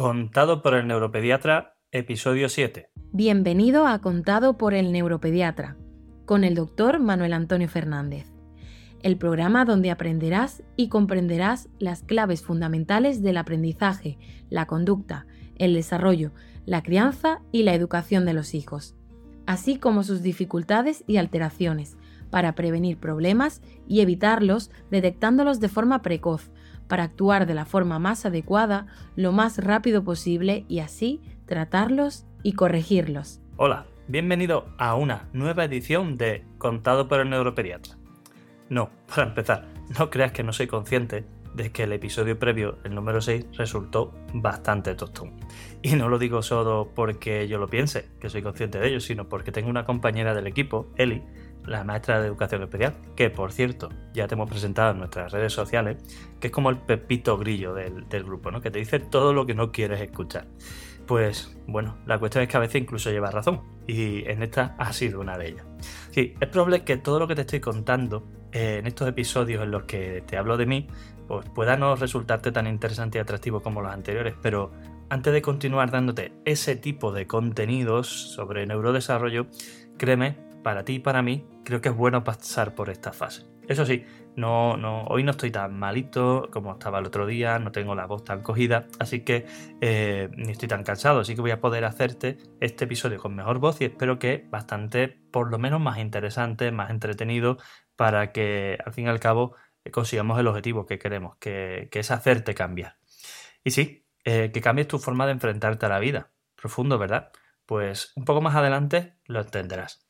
Contado por el neuropediatra, episodio 7. Bienvenido a Contado por el neuropediatra, con el doctor Manuel Antonio Fernández, el programa donde aprenderás y comprenderás las claves fundamentales del aprendizaje, la conducta, el desarrollo, la crianza y la educación de los hijos, así como sus dificultades y alteraciones, para prevenir problemas y evitarlos detectándolos de forma precoz, para actuar de la forma más adecuada, lo más rápido posible y así tratarlos y corregirlos. Hola, bienvenido a una nueva edición de Contado por el Neuropediatra. No, para empezar, no creas que no soy consciente de que el episodio previo, el número 6, resultó bastante tostón. Y no lo digo solo porque yo lo piense, que soy consciente de ello, sino porque tengo una compañera del equipo, Eli, la maestra de educación especial, que por cierto ya te hemos presentado en nuestras redes sociales, que es como el pepito grillo del, grupo, ¿no? que te dice todo lo que no quieres escuchar. Pues bueno, la cuestión es que a veces incluso lleva razón, y en esta ha sido una de ellas. Sí, es probable que todo lo que te estoy contando eh, en estos episodios en los que te hablo de mí, pues pueda no resultarte tan interesante y atractivo como los anteriores, pero antes de continuar dándote ese tipo de contenidos sobre neurodesarrollo, créeme para ti y para mí, creo que es bueno pasar por esta fase. Eso sí, no, no, hoy no estoy tan malito como estaba el otro día, no tengo la voz tan cogida, así que eh, ni estoy tan cansado, así que voy a poder hacerte este episodio con mejor voz y espero que bastante, por lo menos más interesante, más entretenido, para que al fin y al cabo consigamos el objetivo que queremos, que, es hacerte cambiar. Y sí, eh, que cambies tu forma de enfrentarte a la vida. Profundo, ¿verdad? Pues un poco más adelante lo entenderás.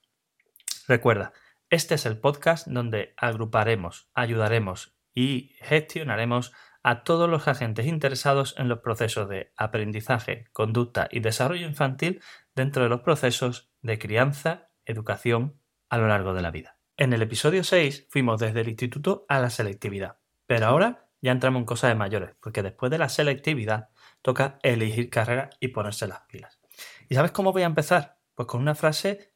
Recuerda, este es el podcast donde agruparemos, ayudaremos y gestionaremos a todos los agentes interesados en los procesos de aprendizaje, conducta y desarrollo infantil dentro de los procesos de crianza, educación a lo largo de la vida. En el episodio 6 fuimos desde el instituto a la selectividad, pero ahora ya entramos en cosas de mayores, porque después de la selectividad toca elegir carrera y ponerse las pilas. ¿Y sabes cómo voy a empezar? Pues con una frase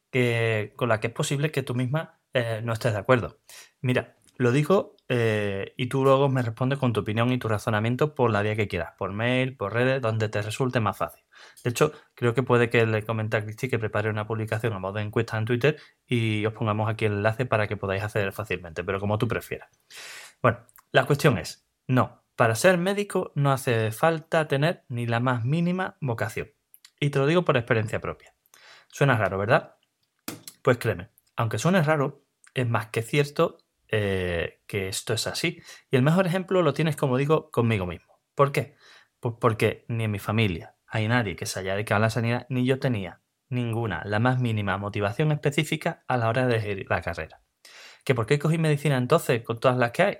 con la que es posible que tú misma eh, no estés de acuerdo. Mira, lo digo eh, y tú luego me respondes con tu opinión y tu razonamiento por la vía que quieras, por mail, por redes, donde te resulte más fácil. De hecho, creo que puede que le comente a Cristi que prepare una publicación a modo de encuesta en Twitter y os pongamos aquí el enlace para que podáis acceder fácilmente, pero como tú prefieras. Bueno, la cuestión es, no, para ser médico no hace falta tener ni la más mínima vocación. Y te lo digo por experiencia propia. Suena raro, ¿verdad? Pues créeme, aunque suene raro, es más que cierto eh, que esto es así. Y el mejor ejemplo lo tienes, como digo, conmigo mismo. ¿Por qué? Pues porque ni en mi familia hay nadie que se haya dedicado a la sanidad, ni yo tenía ninguna, la más mínima motivación específica a la hora de elegir la carrera. ¿Que por qué cogí medicina entonces con todas las que hay?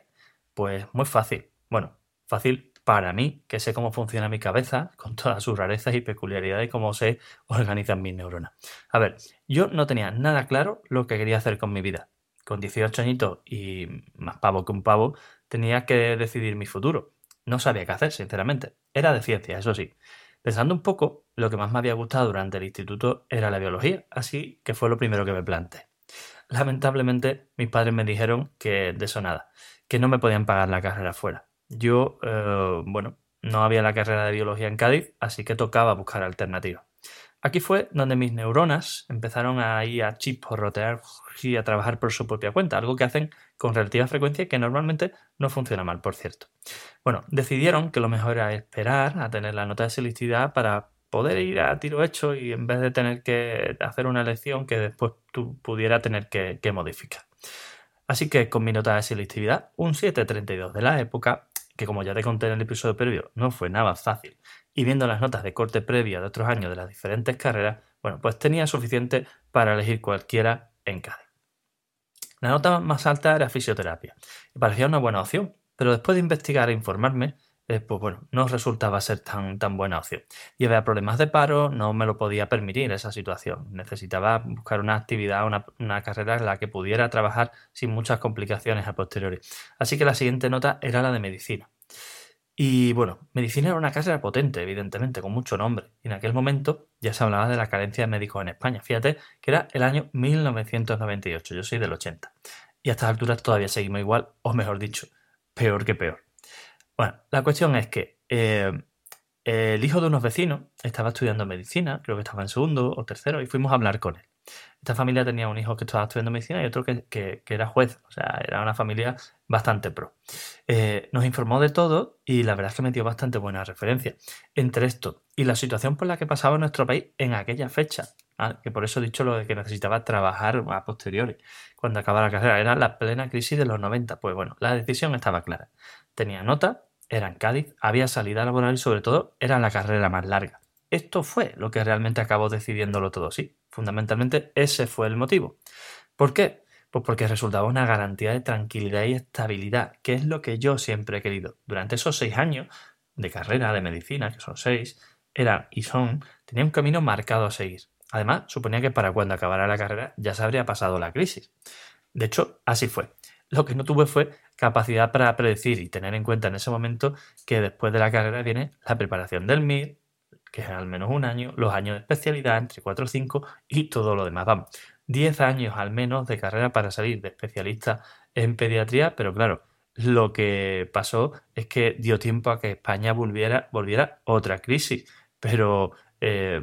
Pues muy fácil. Bueno, fácil para mí, que sé cómo funciona mi cabeza, con todas sus rarezas y peculiaridades, cómo se organizan mis neuronas. A ver, yo no tenía nada claro lo que quería hacer con mi vida. Con 18 añitos y más pavo que un pavo, tenía que decidir mi futuro. No sabía qué hacer, sinceramente. Era de ciencia, eso sí. Pensando un poco, lo que más me había gustado durante el instituto era la biología, así que fue lo primero que me planteé. Lamentablemente, mis padres me dijeron que de eso nada, que no me podían pagar la carrera fuera yo, eh, bueno, no había la carrera de biología en Cádiz, así que tocaba buscar alternativas. Aquí fue donde mis neuronas empezaron a ir a chisporrotear y a trabajar por su propia cuenta, algo que hacen con relativa frecuencia y que normalmente no funciona mal, por cierto. Bueno, decidieron que lo mejor era esperar a tener la nota de selectividad para poder ir a tiro hecho y en vez de tener que hacer una elección que después tú pudiera tener que, que modificar. Así que con mi nota de selectividad, un 732 de la época, que como ya te conté en el episodio previo, no fue nada fácil, y viendo las notas de corte previa de otros años de las diferentes carreras, bueno, pues tenía suficiente para elegir cualquiera en cada. La nota más alta era fisioterapia, y parecía una buena opción, pero después de investigar e informarme, eh, pues bueno, no resultaba ser tan, tan buena opción. Y había problemas de paro, no me lo podía permitir esa situación. Necesitaba buscar una actividad, una, una, carrera en la que pudiera trabajar sin muchas complicaciones a posteriori. Así que la siguiente nota era la de medicina. Y bueno, medicina era una carrera potente, evidentemente, con mucho nombre. Y en aquel momento ya se hablaba de la carencia de médicos en España. Fíjate que era el año 1998, yo soy del 80. Y a estas alturas todavía seguimos igual, o mejor dicho, peor que peor. Bueno, la cuestión es que eh, el hijo de unos vecinos estaba estudiando medicina, creo que estaba en segundo o tercero, y fuimos a hablar con él. Esta familia tenía un hijo que estaba estudiando medicina y otro que, era juez, o sea, era una familia bastante pro. Eh, nos informó de todo y la verdad es que me dio bastante buena referencia. Entre esto y la situación por la que pasaba nuestro país en aquella fecha, ¿ah? que por eso he dicho lo de que necesitaba trabajar a posteriori, cuando acababa la carrera, era la plena crisis de los 90. Pues bueno, la decisión estaba clara. Tenía nota, era en Cádiz, había salida laboral y sobre todo era la carrera más larga. Esto fue lo que realmente acabó decidiéndolo todo, sí. Fundamentalmente ese fue el motivo. ¿Por qué? Pues porque resultaba una garantía de tranquilidad y estabilidad, que es lo que yo siempre he querido. Durante esos seis años de carrera de medicina, que son seis, eran y son, tenía un camino marcado a seguir. Además, suponía que para cuando acabara la carrera ya se habría pasado la crisis. De hecho, así fue. Lo que no tuve fue capacidad para predecir y tener en cuenta en ese momento que después de la carrera viene la preparación del MIR, que es al menos un año, los años de especialidad entre 4 o 5 y todo lo demás. Vamos, 10 años al menos de carrera para salir de especialista en pediatría, pero claro, lo que pasó es que dio tiempo a que España volviera, volviera otra crisis. Pero eh,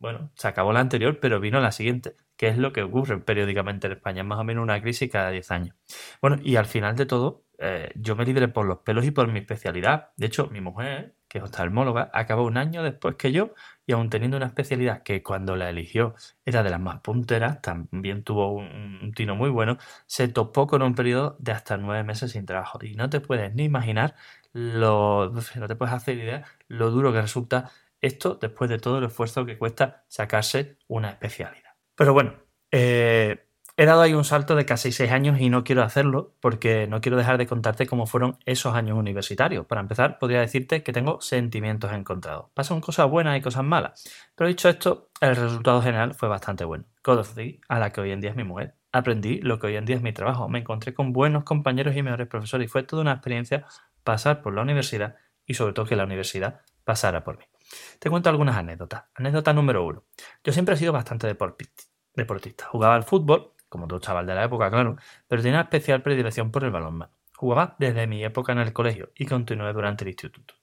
bueno, se acabó la anterior, pero vino la siguiente, que es lo que ocurre periódicamente en España, más o menos una crisis cada 10 años. Bueno, y al final de todo, eh, yo me libré por los pelos y por mi especialidad. De hecho, mi mujer, que es oftalmóloga, acabó un año después que yo y aún teniendo una especialidad que cuando la eligió era de las más punteras, también tuvo un, tino muy bueno, se topó con un periodo de hasta nueve meses sin trabajo. Y no te puedes ni imaginar lo, no te puedes hacer idea lo duro que resulta esto después de todo el esfuerzo que cuesta sacarse una especialidad. Pero bueno, eh, He dado ahí un salto de casi seis años y no quiero hacerlo porque no quiero dejar de contarte cómo fueron esos años universitarios. Para empezar, podría decirte que tengo sentimientos encontrados. Pasan cosas buenas y cosas malas. Pero dicho esto, el resultado general fue bastante bueno. Conocí a la que hoy en día es mi mujer. Aprendí lo que hoy en día es mi trabajo. Me encontré con buenos compañeros y mejores profesores y fue toda una experiencia pasar por la universidad y sobre todo que la universidad pasara por mí. Te cuento algunas anécdotas. Anécdota número uno. Yo siempre he sido bastante deportista. Jugaba al fútbol como todo chaval de la época, claro, pero tenía especial predilección por el balonmano. Jugaba desde mi época en el colegio y continué durante el instituto.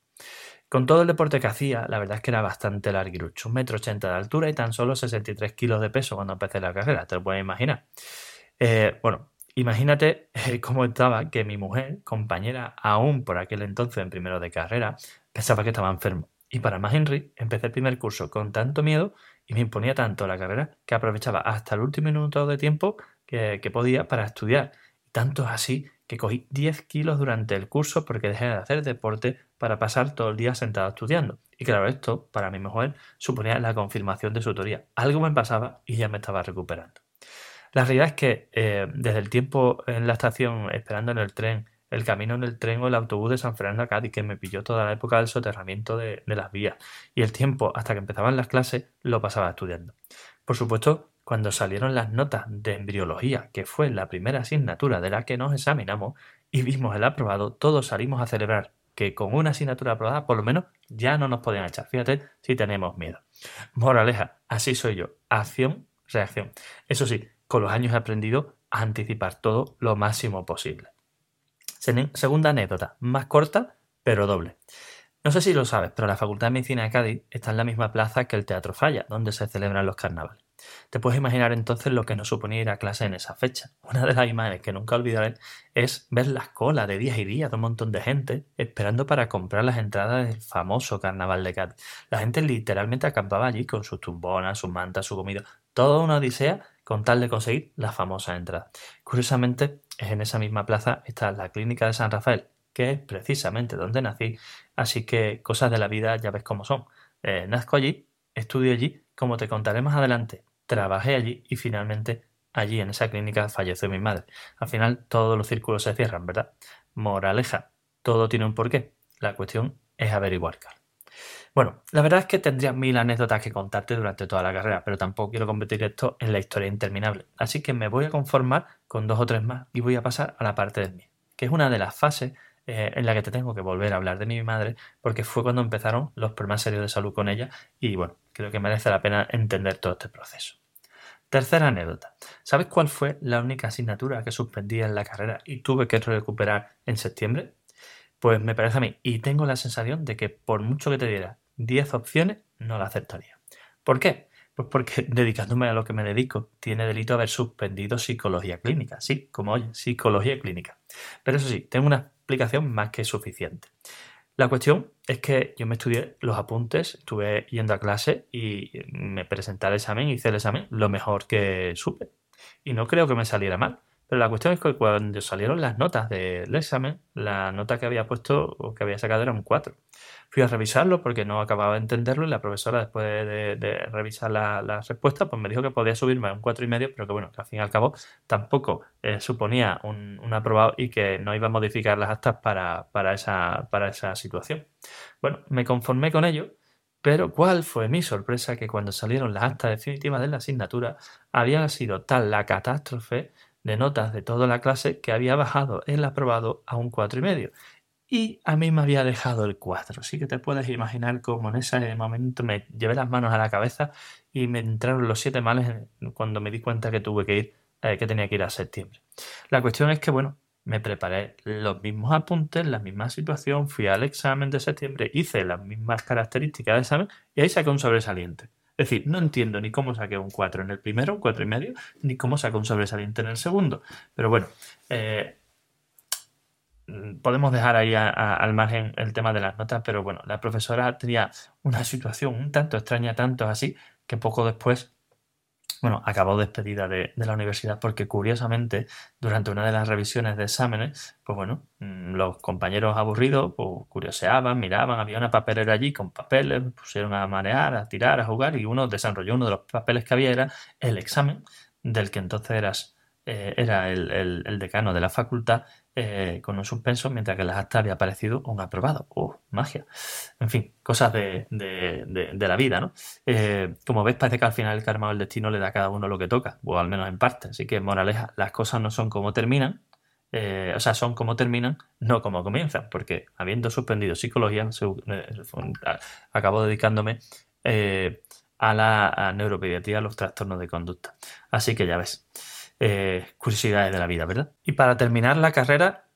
Con todo el deporte que hacía, la verdad es que era bastante larguirucho, un metro ochenta de altura y tan solo 63 kilos de peso cuando empecé la carrera, te lo puedes imaginar. Eh, bueno, imagínate eh, cómo estaba que mi mujer, compañera aún por aquel entonces en primero de carrera, pensaba que estaba enfermo. Y para más Henry, empecé el primer curso con tanto miedo y me imponía tanto la carrera que aprovechaba hasta el último minuto de tiempo que, podía para estudiar. Tanto así que cogí 10 kilos durante el curso porque dejé de hacer deporte para pasar todo el día sentado estudiando. Y claro, esto, para mi mujer, suponía la confirmación de su teoría. Algo me pasaba y ya me estaba recuperando. La realidad es que eh, desde el tiempo en la estación, esperando en el tren, el camino en el tren o el autobús de San Fernando a Cádiz, que me pilló toda la época del soterramiento de, las vías. Y el tiempo hasta que empezaban las clases lo pasaba estudiando. Por supuesto, cuando salieron las notas de embriología, que fue la primera asignatura de la que nos examinamos, y vimos el aprobado, todos salimos a celebrar que con una asignatura aprobada, por lo menos, ya no nos podían echar. Fíjate si tenemos miedo. Moraleja, así soy yo. Acción, reacción. Eso sí, con los años he aprendido a anticipar todo lo máximo posible. Segunda anécdota, más corta, pero doble. No sé si lo sabes, pero la Facultad de Medicina de Cádiz está en la misma plaza que el Teatro Falla, donde se celebran los carnavales. Te puedes imaginar entonces lo que nos suponía ir a clase en esa fecha. Una de las imágenes que nunca olvidaré es ver las colas de días y días de un montón de gente esperando para comprar las entradas del famoso carnaval de Cádiz. La gente literalmente acampaba allí con sus tumbonas, sus mantas, su comida. Toda una odisea con tal de conseguir la famosa entrada. Curiosamente, en esa misma plaza está la clínica de San Rafael, que es precisamente donde nací, así que cosas de la vida ya ves cómo son. Eh, nazco allí, estudio allí, como te contaré más adelante, trabajé allí y finalmente allí en esa clínica falleció mi madre. Al final todos los círculos se cierran, ¿verdad? Moraleja, todo tiene un porqué. La cuestión es averiguar. Bueno, la verdad es que tendría mil anécdotas que contarte durante toda la carrera, pero tampoco quiero convertir esto en la historia interminable. Así que me voy a conformar con dos o tres más y voy a pasar a la parte de mí, que es una de las fases eh, en la que te tengo que volver a hablar de mi madre, porque fue cuando empezaron los problemas serios de salud con ella y bueno, creo que merece la pena entender todo este proceso. Tercera anécdota. ¿Sabes cuál fue la única asignatura que suspendí en la carrera y tuve que recuperar en septiembre? Pues me parece a mí, y tengo la sensación de que por mucho que te diera 10 opciones no la aceptaría. ¿Por qué? Pues porque dedicándome a lo que me dedico, tiene delito haber suspendido psicología clínica. Sí, como oye, psicología clínica. Pero eso sí, tengo una explicación más que suficiente. La cuestión es que yo me estudié los apuntes, estuve yendo a clase y me presenté al examen, hice el examen lo mejor que supe. Y no creo que me saliera mal. Pero la cuestión es que cuando salieron las notas del examen, la nota que había puesto o que había sacado era un 4. Fui a revisarlo porque no acababa de entenderlo y la profesora, después de, revisar la, respuesta, pues me dijo que podía subirme a un 4,5, pero que bueno, que al fin y al cabo tampoco eh, suponía un, aprobado y que no iba a modificar las actas para, esa, para esa situación. Bueno, me conformé con ello. Pero cuál fue mi sorpresa que cuando salieron las actas definitivas de la asignatura había sido tal la catástrofe de notas de toda la clase que había bajado el aprobado a un cuatro y medio. Y a mí me había dejado el 4. Así que te puedes imaginar cómo en ese momento me llevé las manos a la cabeza y me entraron los siete males cuando me di cuenta que tuve que ir, eh, que tenía que ir a septiembre. La cuestión es que, bueno, me preparé los mismos apuntes, la misma situación, fui al examen de septiembre, hice las mismas características del examen y ahí saqué un sobresaliente. Es decir, no entiendo ni cómo saqué un 4 en el primero, un 4 y medio, ni cómo saqué un sobresaliente en el segundo. Pero bueno, eh, podemos dejar ahí al margen el tema de las notas, pero bueno, la profesora tenía una situación un tanto extraña, tanto así, que poco después bueno, acabó despedida de, la universidad porque curiosamente durante una de las revisiones de exámenes, pues bueno, mm, los compañeros aburridos pues curioseaban, miraban, había una papelera allí con papeles, pusieron a manear, a tirar, a jugar y uno desarrolló uno de los papeles que había era el examen del que entonces eras, eh, era el decano de la facultad eh, con un suspenso, mientras que las actas había aparecido un aprobado. ¡Oh, magia! En fin, cosas de, la vida, ¿no? Eh, como ves, parece que al final el karma o el destino le da a cada uno lo que toca, o al menos en parte. Así que, moraleja, las cosas no son como terminan, eh, o sea, son como terminan, no como comienzan, porque habiendo suspendido psicología, acabo dedicándome a la neuropediatría, a los trastornos de conducta. Así que ya ves. Eh, curiosidades de la vida, ¿verdad? Y para terminar la carrera,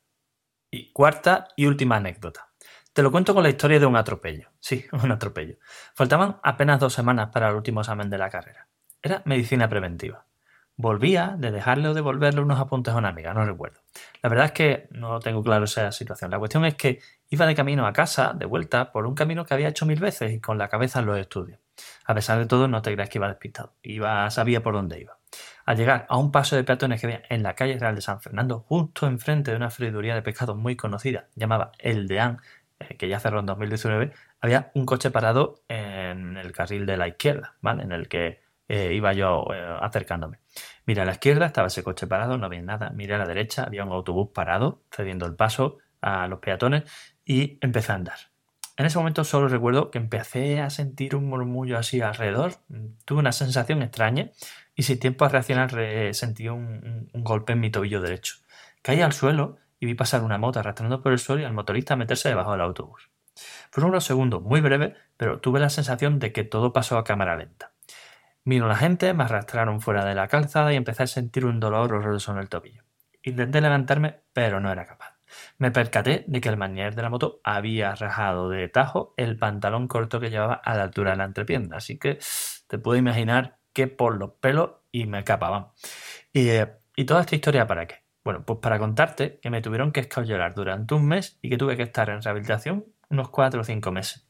y cuarta y última anécdota. Te lo cuento con la historia de un atropello. Sí, un atropello. Faltaban apenas dos semanas para el último examen de la carrera. Era medicina preventiva. Volvía de dejarle o devolverle unos apuntes a una amiga, no recuerdo. La verdad es que no tengo claro esa situación. La cuestión es que iba de camino a casa, de vuelta, por un camino que había hecho mil veces y con la cabeza en los estudios. A pesar de todo, no te creas que iba despistado. Iba, sabía por dónde iba. Al llegar a un paso de peatones que había en la calle Real de San Fernando, justo enfrente de una friduría de pescado muy conocida, llamada El Deán, eh, que ya cerró en 2019, había un coche parado en el carril de la izquierda, ¿vale? En el que eh, iba yo eh, acercándome. Mira, a la izquierda estaba ese coche parado, no había nada. Miré a la derecha, había un autobús parado, cediendo el paso a los peatones y empecé a andar. En ese momento solo recuerdo que empecé a sentir un murmullo así alrededor. Tuve una sensación extraña y sin tiempo a reaccionar sentí un, golpe en mi tobillo derecho. Caí al suelo y vi pasar una moto arrastrando por el suelo y al motorista meterse debajo del autobús. Fueron unos segundos muy breves, pero tuve la sensación de que todo pasó a cámara lenta. Vino la gente, me arrastraron fuera de la calzada y empecé a sentir un dolor horroroso en el tobillo. Intenté levantarme, pero no era capaz. Me percaté de que el manier de la moto había rajado de tajo el pantalón corto que llevaba a la altura de la entrepierna, así que te puedo imaginar que por los pelos y me escapaban. Y, eh, ¿Y toda esta historia para qué? Bueno, pues para contarte que me tuvieron que escayolar durante un mes y que tuve que estar en rehabilitación unos cuatro o cinco meses.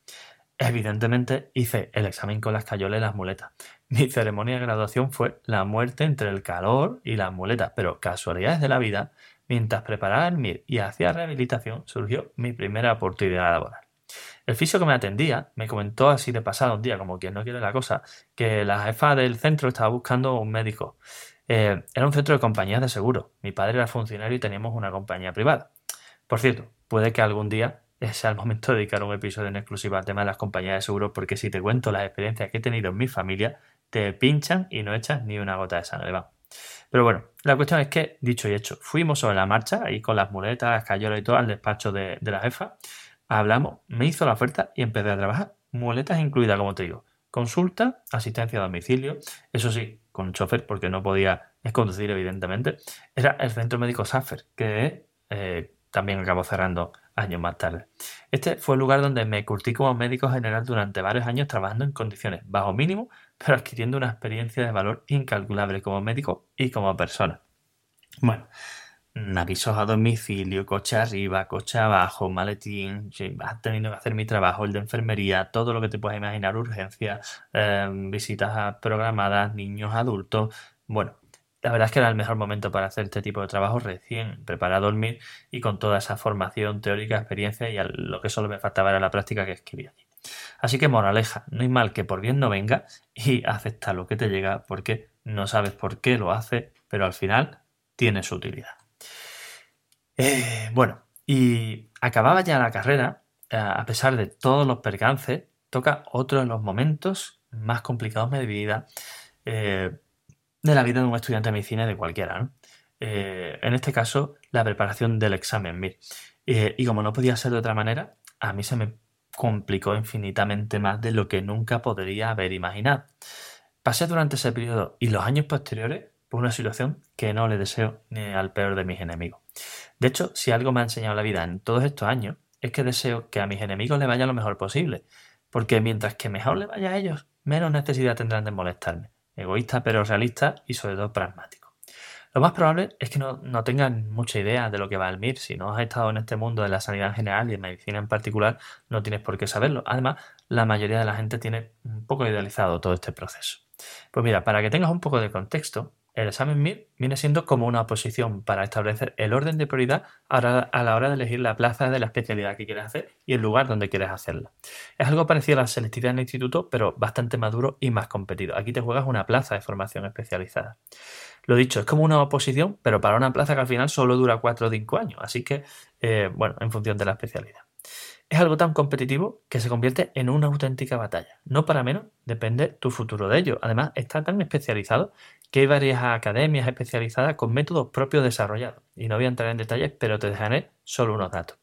Evidentemente hice el examen con las cayolas y las muletas. Mi ceremonia de graduación fue la muerte entre el calor y las muletas, pero casualidades de la vida, mientras preparaba el MIR y hacía rehabilitación, surgió mi primera oportunidad laboral. El fisio que me atendía me comentó así de pasado un día, como quien no quiere la cosa, que la jefa del centro estaba buscando un médico. Eh, era un centro de compañías de seguro. Mi padre era funcionario y teníamos una compañía privada. Por cierto, puede que algún día sea el momento de dedicar un episodio en exclusiva al tema de las compañías de seguro, porque si te cuento las experiencias que he tenido en mi familia, te pinchan y no echas ni una gota de sangre. Va. Pero bueno, la cuestión es que, dicho y hecho, fuimos sobre la marcha, ahí con las muletas, las cayolas y todo, al despacho de la jefa Hablamos, me hizo la oferta y empecé a trabajar. Muletas incluidas, como te digo. Consulta, asistencia a domicilio, eso sí, con chofer, porque no podía conducir, evidentemente. Era el centro médico Safer, que eh, también acabó cerrando años más tarde. Este fue el lugar donde me curtí como médico general durante varios años trabajando en condiciones bajo mínimo, pero adquiriendo una experiencia de valor incalculable como médico y como persona. Bueno, avisos a domicilio, coche arriba, coche abajo, maletín, has tenido que hacer mi trabajo, el de enfermería, todo lo que te puedas imaginar, urgencias, em, visitas programadas, niños, adultos. Bueno, la verdad es que era el mejor momento para hacer este tipo de trabajo recién preparado a dormir y con toda esa formación teórica, experiencia y lo que solo me faltaba era la práctica que escribía allí. Así que moraleja, no hay mal que por bien no venga y acepta lo que te llega porque no sabes por qué lo hace, pero al final tiene su utilidad. Eh, bueno, y acababa ya la carrera, eh, a pesar de todos los percances, toca otro de los momentos más complicados de mi vida, eh, de la vida de un estudiante de medicina de cualquiera. en este caso, la preparación del examen MIR. y como no podía ser de otra manera, a mí se me complicó infinitamente más de lo que nunca podría haber imaginado. Pasé durante ese periodo y los años posteriores por una situación que no le deseo ni al peor de mis enemigos. De hecho, si algo me ha enseñado la vida en todos estos años, es que deseo que a mis enemigos le vaya lo mejor posible, porque mientras que mejor le vaya a ellos, menos necesidad tendrán de molestarme. Egoísta pero realista y sobre todo pragmático. Lo más probable es que no, tengan mucha idea de lo que va el MIR. Si no has estado en este mundo de la sanidad en general y en medicina en particular, no tienes por qué saberlo. Además, la mayoría de la gente tiene un poco idealizado todo este proceso. Pues mira, para que tengas un poco de contexto, el examen MIR viene siendo como una oposición para establecer el orden de prioridad a la hora de elegir la plaza de la especialidad que quieres hacer y el lugar donde quieres hacerla. Es algo parecido a la selectividad en el instituto, pero bastante maduro y más competido. Aquí te juegas una plaza de formación especializada. Lo dicho, es como una oposición, pero para una plaza que al final solo dura 4 o 5 años. Así que, eh, bueno, en función de la especialidad. Es algo tan competitivo que se convierte en una auténtica batalla. No para menos depende tu futuro de ello. Además, está tan especializado que hay varias academias especializadas con métodos propios desarrollados. Y no voy a entrar en detalles, pero te dejaré solo unos datos.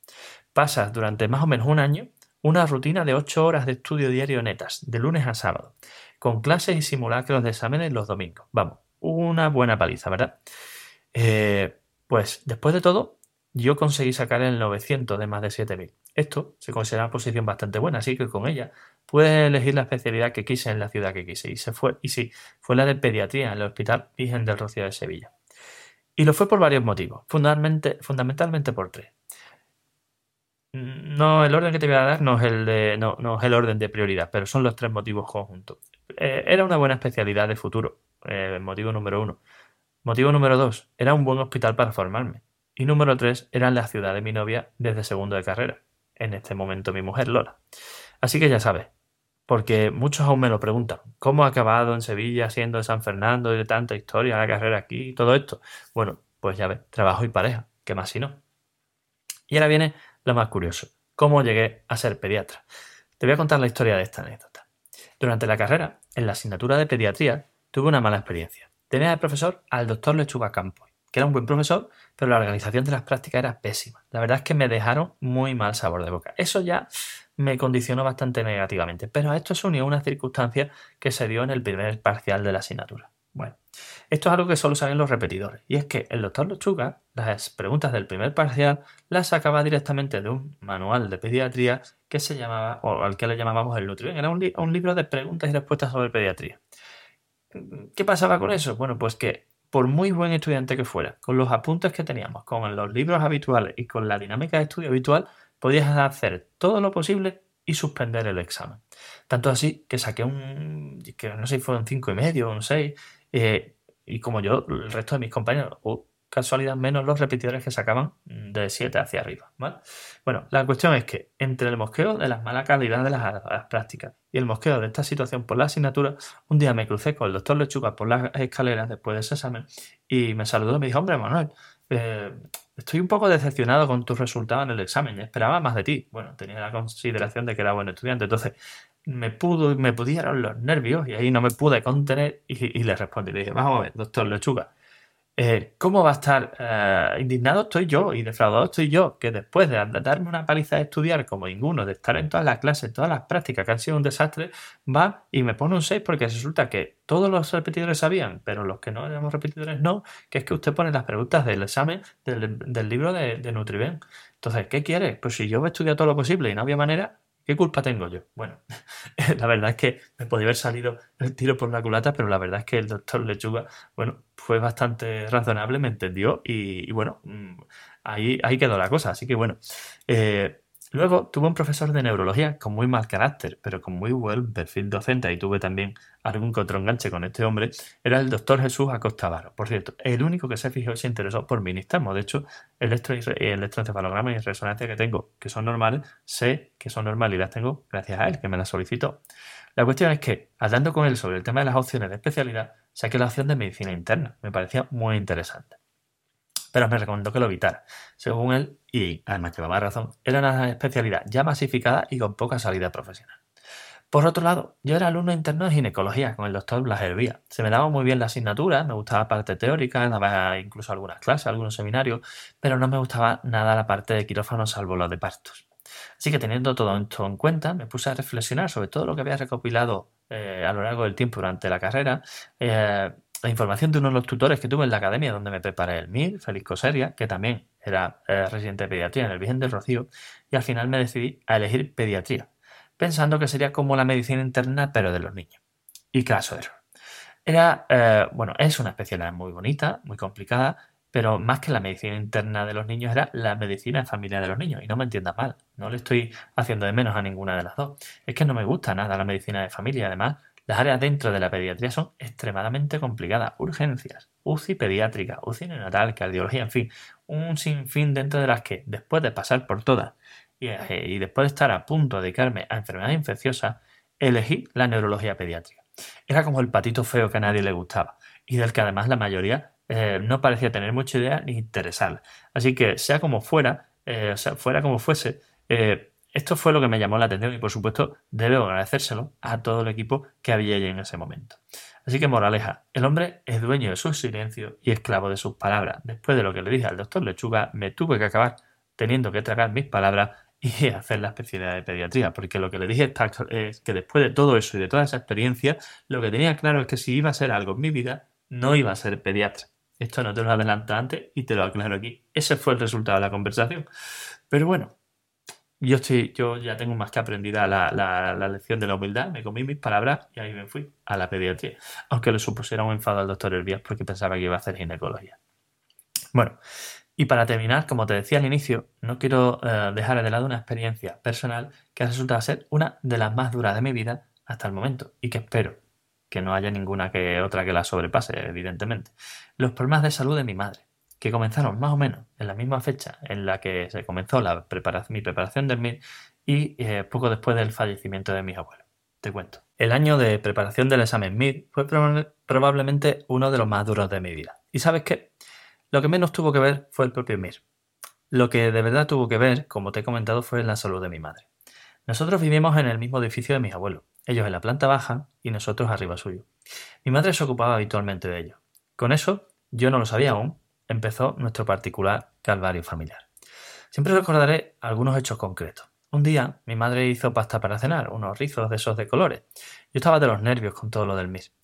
Pasas durante más o menos un año una rutina de 8 horas de estudio diario netas, de lunes a sábado, con clases y simulacros de exámenes los domingos. Vamos, una buena paliza, ¿verdad? Eh, pues después de todo, yo conseguí sacar el 900 de más de 7000. Esto se considera una posición bastante buena, así que con ella pude elegir la especialidad que quise en la ciudad que quise. Y se fue, y sí, fue la de pediatría en el Hospital Virgen del Rocío de Sevilla. Y lo fue por varios motivos, fundamentalmente, fundamentalmente por tres. No, el orden que te voy a dar no es el, de, no, es el orden de prioridad, pero son los tres motivos conjuntos. Eh, era una buena especialidad de futuro, eh, motivo número uno. Motivo número dos, era un buen hospital para formarme. Y número tres, era la ciudad de mi novia desde segundo de carrera en este momento mi mujer Lola. Así que ya sabes, porque muchos aún me lo preguntan, ¿cómo ha acabado en Sevilla siendo de San Fernando y de tanta historia, la carrera aquí y todo esto? Bueno, pues ya ves, trabajo y pareja, ¿qué más si no? Y ahora viene lo más curioso, ¿cómo llegué a ser pediatra? Te voy a contar la historia de esta anécdota. Durante la carrera, en la asignatura de pediatría, tuve una mala experiencia. Tenía de profesor al doctor Lechuga Campos, que era un buen profesor, pero la organización de las prácticas era pésima. La verdad es que me dejaron muy mal sabor de boca. Eso ya me condicionó bastante negativamente, pero a esto se unió una circunstancia que se dio en el primer parcial de la asignatura. Bueno, esto es algo que solo saben los repetidores, y es que el doctor Lechuga las preguntas del primer parcial las sacaba directamente de un manual de pediatría que se llamaba, o al que le llamábamos el Nutrien. Era un libro de preguntas y respuestas sobre pediatría. ¿Qué pasaba con eso? Bueno, pues que por muy buen estudiante que fuera, con los apuntes que teníamos, con los libros habituales y con la dinámica de estudio habitual, podías hacer todo lo posible y suspender el examen. Tanto así que saqué un, que no sé si fue un 5 y medio un 6, eh, y como yo, el resto de mis compañeros, casualidad menos los repetidores que sacaban de 7 hacia arriba. Bueno, la cuestión es que entre el mosqueo de las mala calidad de las, prácticas y el mosqueo de esta situación por la asignatura, un día me crucé con el doctor Lechuga por las escaleras después de ese examen y me saludó y me dijo, hombre, Manuel, eh, estoy un poco decepcionado con tus resultados en el examen, esperaba más de ti. Bueno, tenía la consideración de que era buen estudiante, entonces me pudo, me pudieron los nervios y ahí no me pude contener y, y le respondí, le dije, vamos a ver, doctor Lechuga, eh, ¿cómo va a estar eh, indignado estoy yo y defraudado estoy yo? Que después de darme una paliza de estudiar como ninguno, de estar en todas las clases, todas las prácticas que han sido un desastre, va y me pone un 6 porque resulta que todos los repetidores sabían, pero los que no éramos repetidores no, que es que usted pone las preguntas del examen del, libro de, de Nutriben. Entonces, ¿qué quiere? Pues si yo he estudiado todo lo posible y no había manera, ¿Qué culpa tengo yo? Bueno, la verdad es que me podía haber salido el tiro por la culata, pero la verdad es que el doctor Lechuga, bueno, fue bastante razonable, me entendió y, bueno, mm, ahí, ahí quedó la cosa. Así que bueno, eh, Luego tuve un profesor de neurología con muy mal carácter, pero con muy buen perfil docente, y tuve también algún otro enganche con este hombre, era el doctor Jesús Acosta Varo. Por cierto, el único que se fijó y se interesó por mi De hecho, el electroencefalograma y resonancia que tengo, que son normales, sé que son normales y las tengo gracias a él, que me las solicitó. La cuestión es que, hablando con él sobre el tema de las opciones de especialidad, saqué la opción de medicina interna. Me parecía muy interesante pero me recomendó que lo evitara. Según él, y además llevaba razón, era una especialidad ya masificada y con poca salida profesional. Por otro lado, yo era alumno interno de ginecología con el doctor Blas Hervía. Se me daba muy bien la asignatura, me gustaba la parte teórica, daba incluso algunas clases, algunos seminarios, pero no me gustaba nada la parte de quirófano salvo los de partos. Así que teniendo todo esto en cuenta, me puse a reflexionar sobre todo lo que había recopilado eh, a lo largo del tiempo durante la carrera, eh, la información de uno de los tutores que tuve en la academia donde me preparé el MIR, Félix Coseria, que también era eh, residente de pediatría en el Virgen del Rocío, y al final me decidí a elegir pediatría, pensando que sería como la medicina interna pero de los niños. Y caso error. Era, eh, bueno, es una especialidad muy bonita, muy complicada, pero más que la medicina interna de los niños era la medicina de familia de los niños. Y no me entiendas mal, no le estoy haciendo de menos a ninguna de las dos. Es que no me gusta nada la medicina de familia, además las áreas dentro de la pediatría son extremadamente complicadas. Urgencias, UCI pediátrica, UCI neonatal, cardiología, en fin, un sinfín dentro de las que, después de pasar por todas y, eh, después de estar a punto de dedicarme a enfermedades infecciosas, elegí la neurología pediátrica. Era como el patito feo que a nadie le gustaba y del que además la mayoría eh, no parecía tener mucha idea ni interesar. Así que, sea como fuera, eh, o sea, fuera como fuese, esto fue lo que me llamó la atención y por supuesto debo agradecérselo a todo el equipo que había allí en ese momento. Así que moraleja, el hombre es dueño de su silencio y esclavo de sus palabras. Después de lo que le dije al doctor Lechuga, me tuve que acabar teniendo que tragar mis palabras y hacer la especialidad de pediatría, porque lo que le dije es que después de todo eso y de toda esa experiencia, lo que tenía claro es que si iba a ser algo en mi vida, no iba a ser pediatra. Esto no te lo adelanto antes y te lo aclaro aquí. Ese fue el resultado de la conversación. Pero bueno, yo, estoy, yo ya tengo más que aprendida la, la, lección de la humildad, me comí mis palabras y ahí me fui a la pediatría, aunque le supusiera un enfado al doctor Elvías porque pensaba que iba a hacer ginecología. Bueno, y para terminar, como te decía al inicio, no quiero eh, dejar de lado una experiencia personal que ha resultado ser una de las más duras de mi vida hasta el momento y que espero que no haya ninguna que otra que la sobrepase, evidentemente. Los problemas de salud de mi madre que comenzaron más o menos en la misma fecha en la que se comenzó la mi preparación del MIR y eh, poco después del fallecimiento de mis abuelos. Te cuento. El año de preparación del examen MIR fue probablemente uno de los más duros de mi vida. ¿Y sabes qué? Lo que menos tuvo que ver fue el propio MIR. Lo que de verdad tuvo que ver, como te he comentado, fue la salud de mi madre. Nosotros vivimos en el mismo edificio de mis abuelos, ellos en la planta baja y nosotros arriba suyo. Mi madre se ocupaba habitualmente de ello. Con eso, yo no lo sabía aún, empezó nuestro particular calvario familiar. Siempre recordaré algunos hechos concretos. Un día mi madre hizo pasta para cenar, unos rizos de esos de colores. Yo estaba de los nervios con todo lo del mis.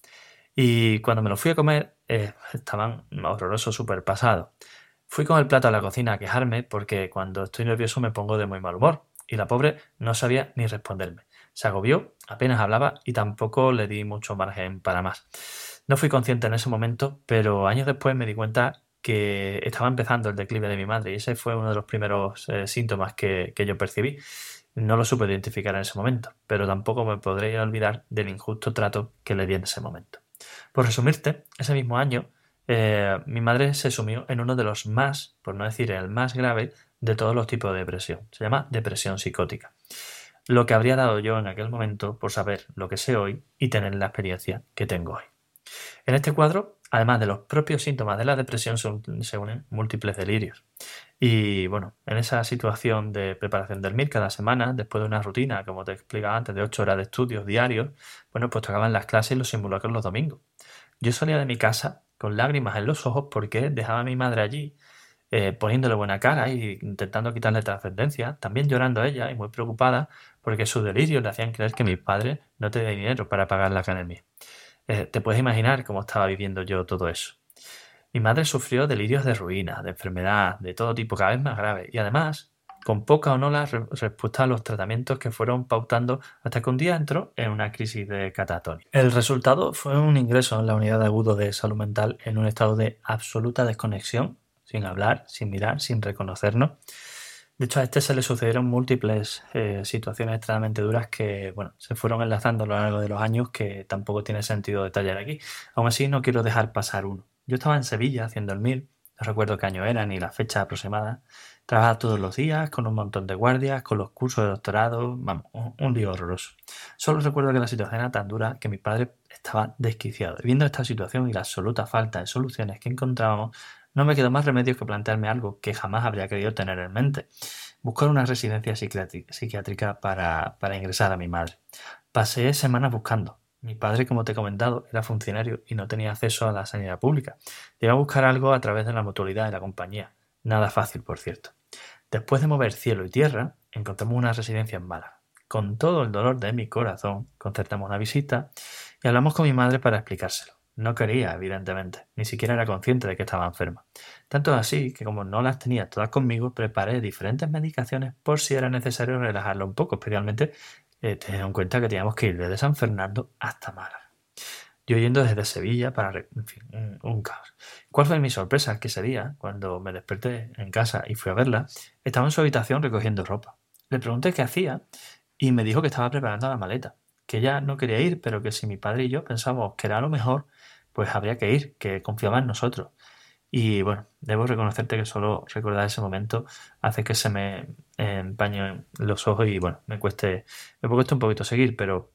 Y cuando me lo fui a comer, eh, estaban horrorosos, súper pasados. Fui con el plato a la cocina a quejarme porque cuando estoy nervioso me pongo de muy mal humor. Y la pobre no sabía ni responderme. Se agobió, apenas hablaba y tampoco le di mucho margen para más. No fui consciente en ese momento, pero años después me di cuenta que estaba empezando el declive de mi madre y ese fue uno de los primeros eh, síntomas que, yo percibí. No lo supe identificar en ese momento, pero tampoco me podré olvidar del injusto trato que le di en ese momento. Por resumirte, ese mismo año eh, mi madre se sumió en uno de los más, por no decir el más grave, de todos los tipos de depresión. Se llama depresión psicótica. Lo que habría dado yo en aquel momento por saber lo que sé hoy y tener la experiencia que tengo hoy. En este cuadro Además de los propios síntomas de la depresión se unen múltiples delirios. Y bueno, en esa situación de preparación del MIR cada semana, después de una rutina, como te explicaba antes, de 8 horas de estudios diarios, bueno, pues tocaban las clases y los simulacros los domingos. Yo salía de mi casa con lágrimas en los ojos porque dejaba a mi madre allí, eh, poniéndole buena cara e intentando quitarle trascendencia, también llorando ella y muy preocupada porque sus delirios le hacían creer que mis padres no tenían dinero para pagar la academia. Eh, te puedes imaginar cómo estaba viviendo yo todo eso. Mi madre sufrió delirios de ruina, de enfermedad, de todo tipo, cada vez más graves, y además con poca o no la respuesta a los tratamientos que fueron pautando hasta que un día entró en una crisis de catatonia. El resultado fue un ingreso en la unidad de agudo de salud mental en un estado de absoluta desconexión, sin hablar, sin mirar, sin reconocernos. De hecho, a este se le sucedieron múltiples eh, situaciones extremadamente duras que, bueno, se fueron enlazando a lo largo de los años que tampoco tiene sentido detallar aquí. Aún así, no quiero dejar pasar uno. Yo estaba en Sevilla haciendo el MIR, no recuerdo qué año era ni la fecha aproximada, Trabajaba todos los días, con un montón de guardias, con los cursos de doctorado, vamos, un día horroroso. Solo recuerdo que la situación era tan dura que mi padre estaba desquiciado. Viendo esta situación y la absoluta falta de soluciones que encontrábamos, no me quedó más remedio que plantearme algo que jamás habría querido tener en mente. Buscar una residencia psiquiátrica para, para ingresar a mi madre. Pasé semanas buscando, mi padre, como te he comentado, era funcionario y no tenía acceso a la sanidad pública. Debía buscar algo a través de la mutualidad de la compañía. Nada fácil, por cierto. Después de mover cielo y tierra, encontramos una residencia en Málaga. Con todo el dolor de mi corazón, concertamos una visita y hablamos con mi madre para explicárselo. No quería, evidentemente, ni siquiera era consciente de que estaba enferma. Tanto así que como no las tenía todas conmigo, preparé diferentes medicaciones por si era necesario relajarlo un poco, especialmente eh, teniendo en cuenta que teníamos que ir desde San Fernando hasta Málaga. Yo yendo desde Sevilla para... En un, caos. ¿Cuál fue mi sorpresa? Que ese día, cuando me desperté en casa y fui a verla, estaba en su habitación recogiendo ropa. Le pregunté qué hacía y me dijo que estaba preparando la maleta, que ella no quería ir, pero que si mi padre y yo pensábamos que era lo mejor, pues habría que ir, que confiaba en nosotros. Y bueno, debo reconocerte que solo recordar ese momento hace que se me empañen los ojos y bueno, me cueste, me cuesta un poquito seguir, pero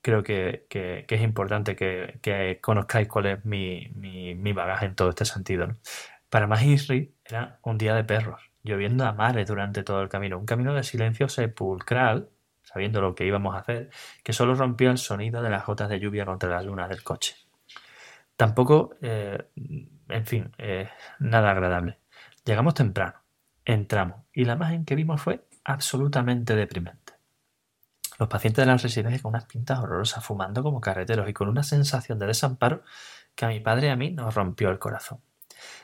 creo que, es importante que, conozcáis cuál es mi, bagaje en todo este sentido. Para más era un día de perros, lloviendo a mares durante todo el camino, un camino de silencio sepulcral, sabiendo lo que íbamos a hacer, que solo rompía el sonido de las gotas de lluvia contra las lunas del coche. Tampoco, eh, en fin, eh, nada agradable. Llegamos temprano, entramos, y la imagen que vimos fue absolutamente deprimente. Los pacientes de la residencia con unas pintas horrorosas, fumando como carreteros y con una sensación de desamparo que a mi padre y a mí nos rompió el corazón.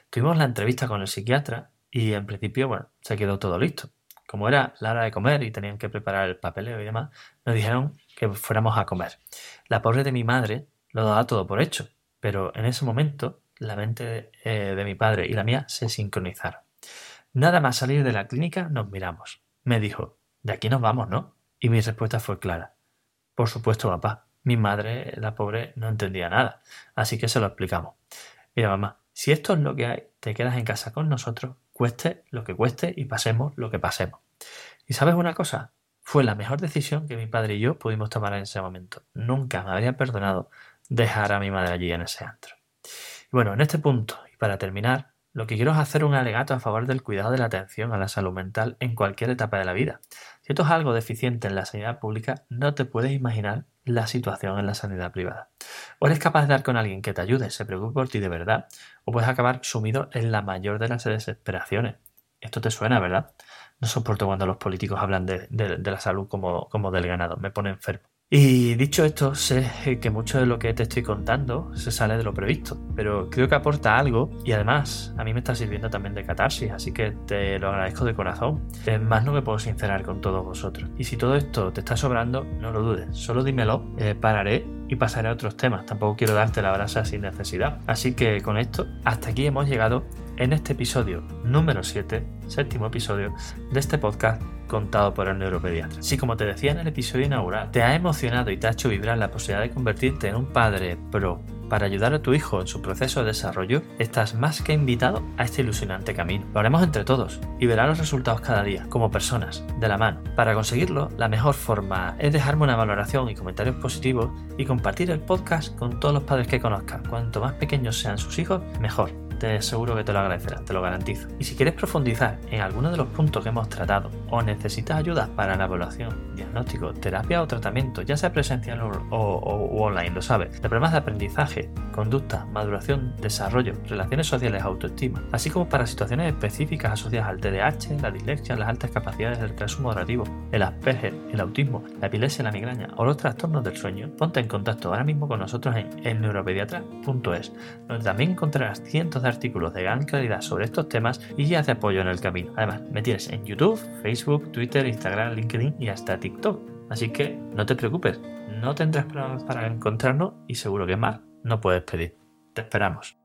Tuvimos la entrevista con el psiquiatra y en principio, bueno, se quedó todo listo. Como era la hora de comer y tenían que preparar el papeleo y demás, nos dijeron que fuéramos a comer. La pobre de mi madre lo daba todo por hecho, pero en ese momento la mente eh, de mi padre y la mía se sincronizaron. Nada más salir de la clínica nos miramos. Me dijo, de aquí nos vamos, ¿no? Y mi respuesta fue clara. Por supuesto, papá. Mi madre, la pobre, no entendía nada. Así que se lo explicamos. Mira, mamá, si esto es lo que hay, te quedas en casa con nosotros, cueste lo que cueste y pasemos lo que pasemos. ¿Y sabes una cosa? Fue la mejor decisión que mi padre y yo pudimos tomar en ese momento. Nunca me habría perdonado dejar a mi madre allí en ese antro. Bueno, en este punto, y para terminar, lo que quiero es hacer un alegato a favor del cuidado de la atención a la salud mental en cualquier etapa de la vida. Si esto es algo deficiente en la sanidad pública, no te puedes imaginar la situación en la sanidad privada. O eres capaz de dar con alguien que te ayude, se preocupe por ti de verdad, o puedes acabar sumido en la mayor de las desesperaciones. Esto te suena, ¿verdad? No soporto cuando los políticos hablan de, la salud como, como del ganado, me pone enfermo. Y dicho esto, sé que mucho de lo que te estoy contando se sale de lo previsto, pero creo que aporta algo y además a mí me está sirviendo también de catarsis, así que te lo agradezco de corazón. Es más, no me puedo sincerar con todos vosotros. Y si todo esto te está sobrando, no lo dudes, solo dímelo, eh, pararé y pasaré a otros temas. Tampoco quiero darte la brasa sin necesidad. Así que con esto, hasta aquí hemos llegado en este episodio número 7, séptimo episodio de este podcast contado por el neuropediatra. Si como te decía en el episodio inaugural, te ha emocionado y te ha hecho vibrar la posibilidad de convertirte en un padre pro para ayudar a tu hijo en su proceso de desarrollo, estás más que invitado a este ilusionante camino. Lo haremos entre todos y verás los resultados cada día, como personas, de la mano. Para conseguirlo, la mejor forma es dejarme una valoración y comentarios positivos y compartir el podcast con todos los padres que conozcas. Cuanto más pequeños sean sus hijos, mejor. Te aseguro que te lo agradecerás, te lo garantizo. Y si quieres profundizar en alguno de los puntos que hemos tratado o necesitas ayuda para la evaluación, diagnóstico, terapia o tratamiento, ya sea presencial o, online, lo sabes, de problemas de aprendizaje, conducta, maduración, desarrollo, relaciones sociales, autoestima, así como para situaciones específicas asociadas al TDAH, la dislexia, las altas capacidades del retraso moderativo, el Asperger, el autismo, la epilepsia, la migraña o los trastornos del sueño, ponte en contacto ahora mismo con nosotros en elneuropediatra.es, donde también encontrarás cientos artículos de gran calidad sobre estos temas y guías de apoyo en el camino. Además, me tienes en YouTube, Facebook, Twitter, Instagram, LinkedIn y hasta TikTok. Así que no te preocupes, no tendrás problemas para encontrarnos y seguro que más no puedes pedir. Te esperamos.